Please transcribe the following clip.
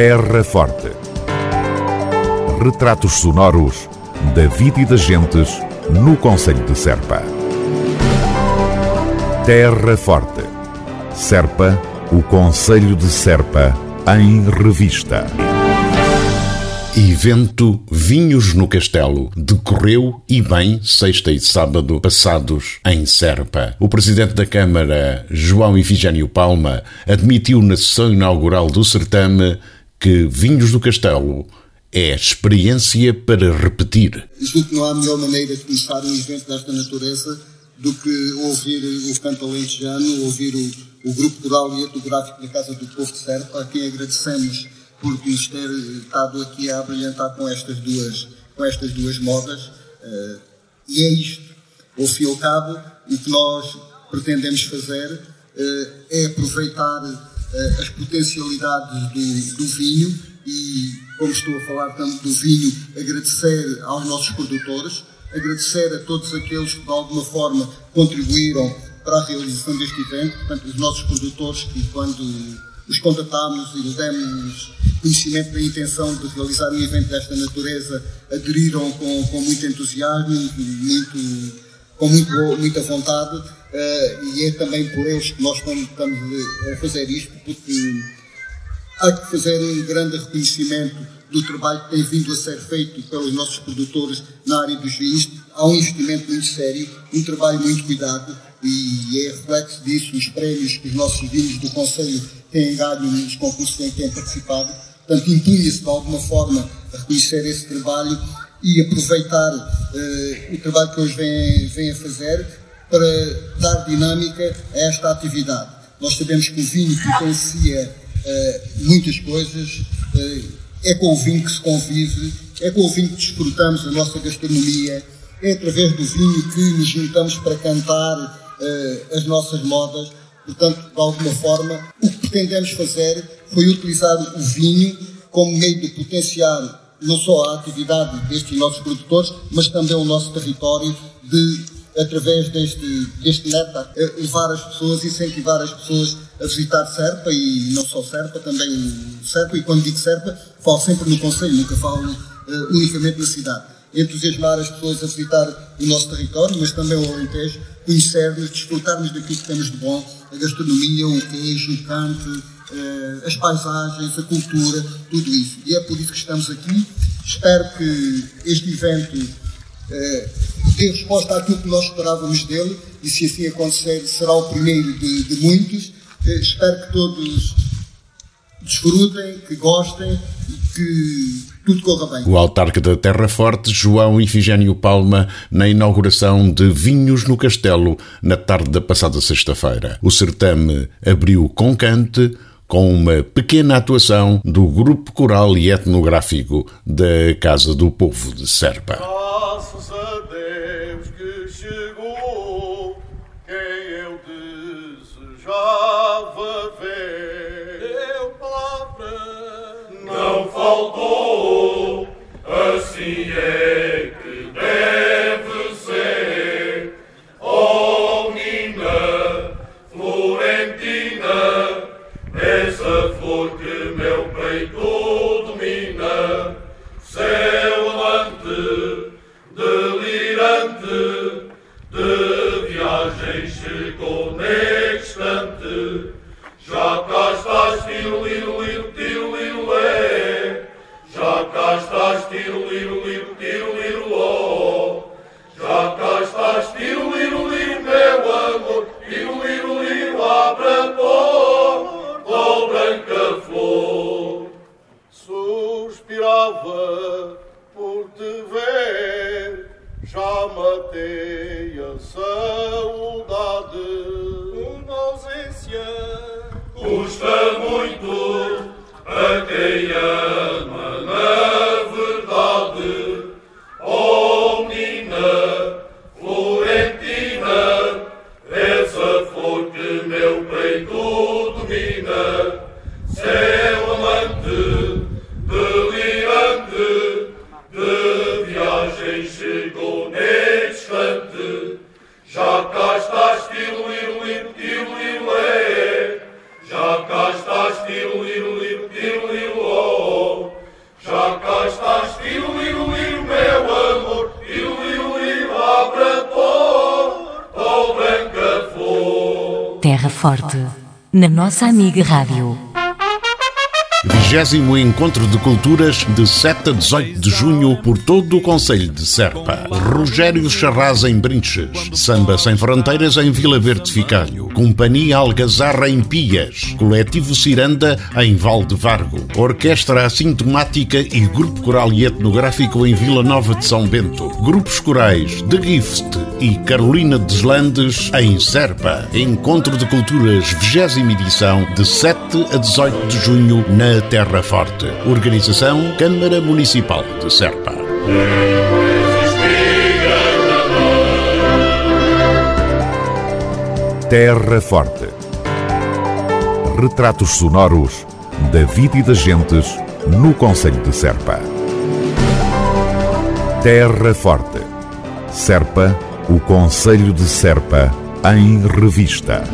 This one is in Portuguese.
Terra Forte. Retratos sonoros da vida e das gentes no Conselho de Serpa. Terra Forte. Serpa, o Conselho de Serpa, em revista. Evento Vinhos no Castelo decorreu e bem sexta e sábado passados em Serpa. O presidente da Câmara, João Ifigênio Palma, admitiu na sessão inaugural do certame que Vinhos do Castelo é experiência para repetir. Julgo que não há melhor maneira de começar um evento desta natureza do que ouvir o canto alentejano, ouvir o, o grupo coral e etnográfico da Casa do Povo de Serpa, a quem agradecemos por nos ter estado aqui a brilhantar com estas duas, com estas duas modas. Uh, e é isto. Ao fim e ao cabo, o que nós pretendemos fazer uh, é aproveitar uh, as potencialidades do, do, vinho e, como estou a falar tanto do vinho, agradecer aos nossos produtores, agradecer a todos aqueles que de alguma forma contribuíram para a realização deste evento, portanto, os nossos produtores que, quando os contatámos e lhes demos conhecimento da intenção de realizar um evento desta natureza, aderiram com, com muito entusiasmo, muito, com muito, muita vontade, uh, e é também por eles que nós estamos, estamos a fazer isto, porque há que fazer um grande reconhecimento do trabalho que tem vindo a ser feito pelos nossos produtores na área dos vinhos. Há um investimento muito sério, um trabalho muito cuidado e é reflexo disso os prémios que os nossos vinhos do Conselho têm ganho nos concursos em que têm participado. Portanto, impunha-se de alguma forma a reconhecer esse trabalho e aproveitar uh, o trabalho que eles vêm, vêm a fazer para dar dinâmica a esta atividade. Nós sabemos que o vinho potencia uh, muitas coisas, uh, é com o vinho que se convive, é com o vinho que desfrutamos a nossa gastronomia, é através do vinho que nos juntamos para cantar as nossas modas. Portanto, de alguma forma, o que pretendemos fazer foi utilizar o vinho como meio de potenciar não só a atividade destes nossos produtores, mas também o nosso território de, através deste, deste néctar, eh, levar as pessoas, incentivar as pessoas a visitar Serpa e não só Serpa, também o Serpa, e quando digo Serpa, falo sempre no Conselho, nunca falo uh, unicamente na cidade. Entusiasmar as pessoas a visitar o nosso território, mas também o Alentejo, conhecer-nos, desfrutarmos daquilo que temos de bom, a gastronomia, o queijo, o canto, eh, as paisagens, a cultura, tudo isso. E é por isso que estamos aqui. Espero que este evento dê resposta àquilo que nós esperávamos dele e, se assim acontecer, será o primeiro de, de muitos. Eh, espero que todos desfrutem, que gostem e que. O autarca da Terra Forte, João Ifigênio Palma, na inauguração de Vinhos no Castelo, na tarde da passada sexta-feira. O certame abriu com cante, com uma pequena atuação do grupo coral e etnográfico da Casa do Povo de Serpa. Florentina, essa flor que meu peito domina, céu amante, delirante, de viagem chegou Suspirava por te ver, já matei a saudade. Uma ausência custa muito a quem ama na verdade. Oh, menina Florentina, essa flor que Terra Forte, na nossa amiga Rádio. Vigésimo Encontro de Culturas de 7 a 18 de junho por todo o Conselho de Serpa. Rogério Charraz em Brinches. Samba Sem Fronteiras em Vila Verde Ficalho. Companhia Algazarra em Pias. Coletivo Ciranda em Valde Vargo. Orquestra Assintomática e Grupo Coral e Etnográfico em Vila Nova de São Bento. Grupos corais The Gift e Carolina Deslandes em Serpa. Encontro de Culturas, 20 edição, de 7 a 18 de junho na Terra Forte. Organização Câmara Municipal de Serpa. Terra Forte. Retratos sonoros da vida e das gentes no Conselho de Serpa. Terra Forte. Serpa, o Conselho de Serpa, em revista.